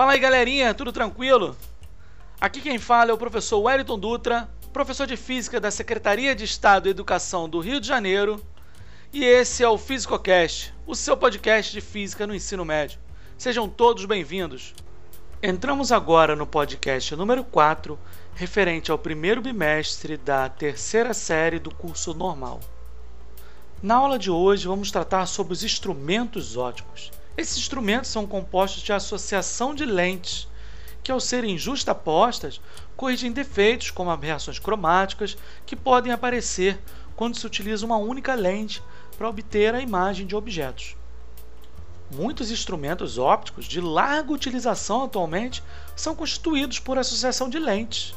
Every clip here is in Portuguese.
Fala aí galerinha, tudo tranquilo? Aqui quem fala é o professor Wellington Dutra, professor de Física da Secretaria de Estado e Educação do Rio de Janeiro, e esse é o FísicoCast, o seu podcast de Física no ensino médio. Sejam todos bem-vindos. Entramos agora no podcast número 4, referente ao primeiro bimestre da terceira série do curso normal. Na aula de hoje vamos tratar sobre os instrumentos ópticos. Esses instrumentos são compostos de associação de lentes, que ao serem justapostas, corrigem defeitos como aberrações cromáticas que podem aparecer quando se utiliza uma única lente para obter a imagem de objetos. Muitos instrumentos ópticos de larga utilização atualmente são constituídos por associação de lentes.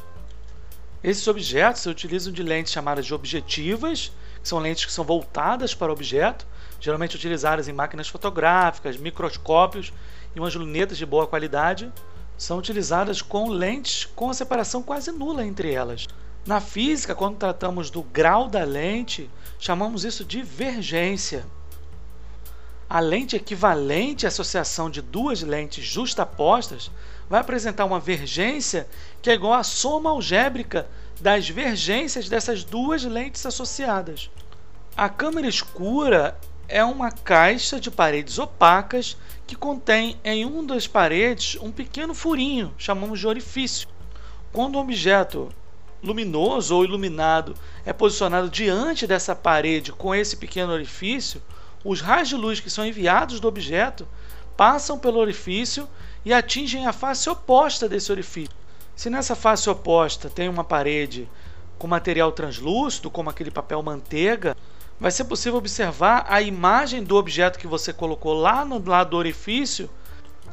Esses objetos se utilizam de lentes chamadas de objetivas que são lentes que são voltadas para o objeto, geralmente utilizadas em máquinas fotográficas, microscópios e umas lunetas de boa qualidade, são utilizadas com lentes com a separação quase nula entre elas. Na física, quando tratamos do grau da lente, chamamos isso de vergência. A lente equivalente à associação de duas lentes justapostas vai apresentar uma vergência que é igual à soma algébrica das vergências dessas duas lentes associadas. A câmera escura é uma caixa de paredes opacas que contém em uma das paredes um pequeno furinho, chamamos de orifício. Quando um objeto luminoso ou iluminado é posicionado diante dessa parede com esse pequeno orifício, os raios de luz que são enviados do objeto passam pelo orifício e atingem a face oposta desse orifício. Se nessa face oposta tem uma parede com material translúcido, como aquele papel manteiga, vai ser possível observar a imagem do objeto que você colocou lá no lado do orifício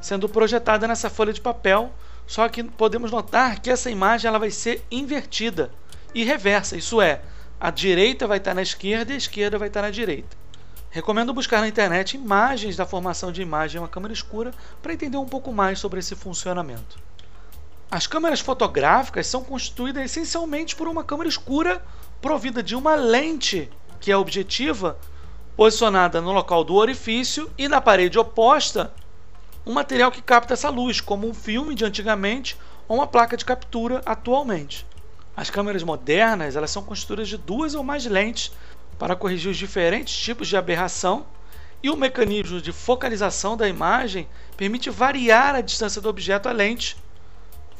sendo projetada nessa folha de papel. Só que podemos notar que essa imagem ela vai ser invertida e reversa, isso é, a direita vai estar na esquerda e a esquerda vai estar na direita. Recomendo buscar na internet imagens da formação de imagem em uma câmera escura para entender um pouco mais sobre esse funcionamento. As câmeras fotográficas são constituídas essencialmente por uma câmera escura provida de uma lente, que é objetiva, posicionada no local do orifício e na parede oposta, um material que capta essa luz, como um filme de antigamente ou uma placa de captura atualmente. As câmeras modernas elas são constituídas de duas ou mais lentes para corrigir os diferentes tipos de aberração e o mecanismo de focalização da imagem permite variar a distância do objeto à lente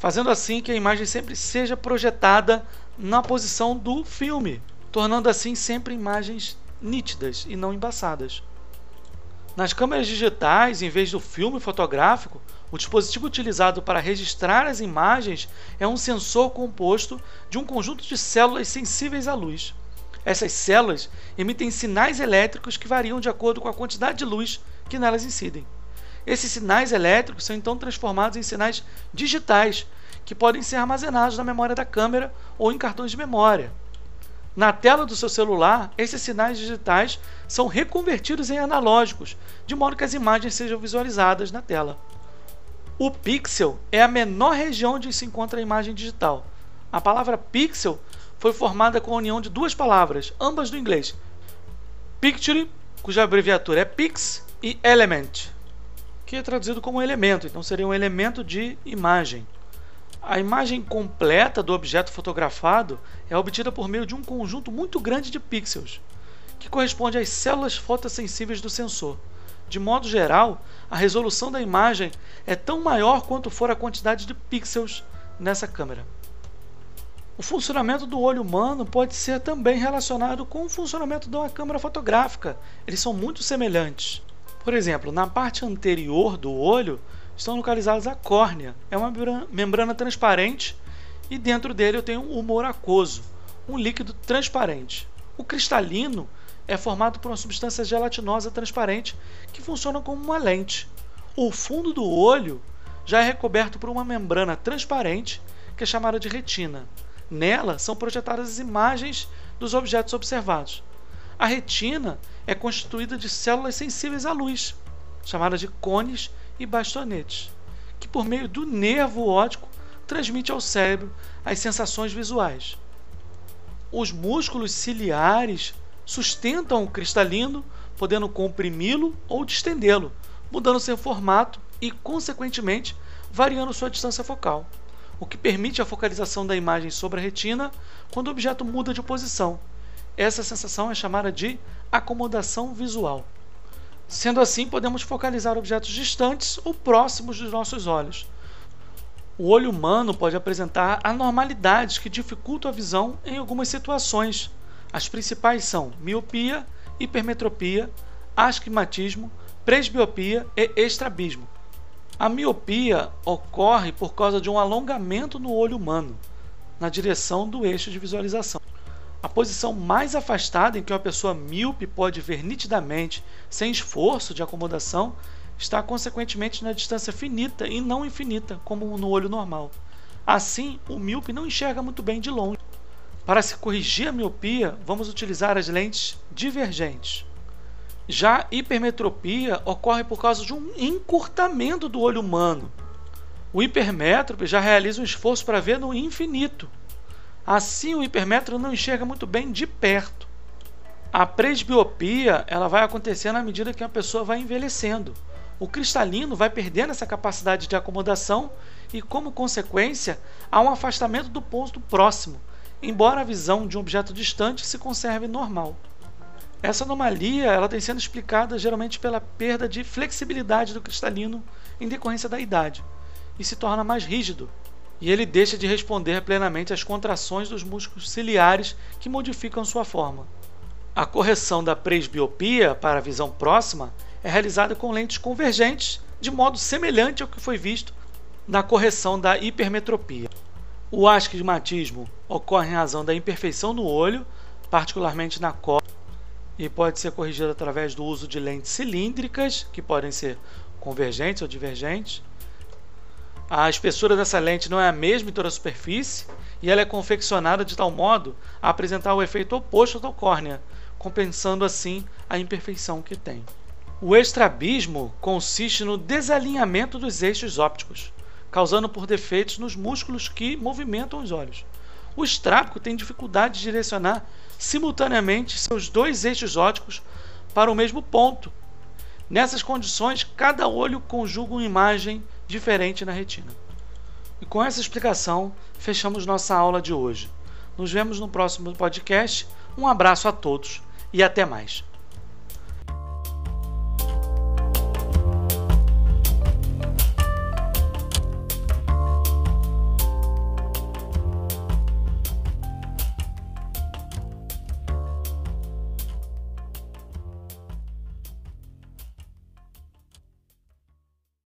fazendo assim que a imagem sempre seja projetada na posição do filme, tornando assim sempre imagens nítidas e não embaçadas. Nas câmeras digitais, em vez do filme fotográfico, o dispositivo utilizado para registrar as imagens é um sensor composto de um conjunto de células sensíveis à luz. Essas células emitem sinais elétricos que variam de acordo com a quantidade de luz que nelas incidem. Esses sinais elétricos são então transformados em sinais digitais, que podem ser armazenados na memória da câmera ou em cartões de memória. Na tela do seu celular, esses sinais digitais são reconvertidos em analógicos, de modo que as imagens sejam visualizadas na tela. O pixel é a menor região onde se encontra a imagem digital. A palavra pixel foi formada com a união de duas palavras, ambas do inglês: picture, cuja abreviatura é pix, e element, que é traduzido como elemento, então seria um elemento de imagem. A imagem completa do objeto fotografado é obtida por meio de um conjunto muito grande de pixels, que corresponde às células fotossensíveis do sensor. De modo geral, a resolução da imagem é tão maior quanto for a quantidade de pixels nessa câmera. O funcionamento do olho humano pode ser também relacionado com o funcionamento de uma câmera fotográfica. Eles são muito semelhantes. Por exemplo, na parte anterior do olho estão localizadas a córnea. É uma membrana transparente e dentro dele eu tenho um humor aquoso, um líquido transparente. O cristalino é formado por uma substância gelatinosa transparente que funciona como uma lente. O fundo do olho já é recoberto por uma membrana transparente que é chamada de retina. Nela são projetadas as imagens dos objetos observados. A retina é constituída de células sensíveis à luz, chamadas de cones e bastonetes, que por meio do nervo óptico transmite ao cérebro as sensações visuais. Os músculos ciliares sustentam o cristalino, podendo comprimi-lo ou distendê-lo, mudando seu formato e, consequentemente, variando sua distância focal, o que permite a focalização da imagem sobre a retina quando o objeto muda de posição. Essa sensação é chamada de acomodação visual. Sendo assim, podemos focalizar objetos distantes ou próximos dos nossos olhos. O olho humano pode apresentar anormalidades que dificultam a visão em algumas situações. As principais são miopia, hipermetropia, astigmatismo, presbiopia e estrabismo. A miopia ocorre por causa de um alongamento no olho humano, na direção do eixo de visualização. A posição mais afastada em que uma pessoa míope pode ver nitidamente, sem esforço de acomodação, está consequentemente na distância finita e não infinita, como no olho normal. Assim, o míope não enxerga muito bem de longe. Para se corrigir a miopia, vamos utilizar as lentes divergentes. Já a hipermetropia ocorre por causa de um encurtamento do olho humano. O hipermétrope já realiza um esforço para ver no infinito, Assim, o hipermetro não enxerga muito bem de perto. A presbiopia ela vai acontecer na medida que a pessoa vai envelhecendo. O cristalino vai perdendo essa capacidade de acomodação e, como consequência, há um afastamento do ponto próximo, embora a visão de um objeto distante se conserve normal. Essa anomalia ela tem sendo explicada geralmente pela perda de flexibilidade do cristalino em decorrência da idade e se torna mais rígido, e ele deixa de responder plenamente às contrações dos músculos ciliares que modificam sua forma. A correção da presbiopia para a visão próxima é realizada com lentes convergentes, de modo semelhante ao que foi visto na correção da hipermetropia. O astigmatismo ocorre em razão da imperfeição no olho, particularmente na córnea, e pode ser corrigido através do uso de lentes cilíndricas, que podem ser convergentes ou divergentes, a espessura dessa lente não é a mesma em toda a superfície e ela é confeccionada de tal modo a apresentar o efeito oposto da córnea, compensando assim a imperfeição que tem. O estrabismo consiste no desalinhamento dos eixos ópticos, causando por defeitos nos músculos que movimentam os olhos. O estrábico tem dificuldade de direcionar simultaneamente seus dois eixos ópticos para o mesmo ponto. Nessas condições, cada olho conjuga uma imagem diferente na retina. E com essa explicação, fechamos nossa aula de hoje. Nos vemos no próximo podcast. Um abraço a todos e até mais.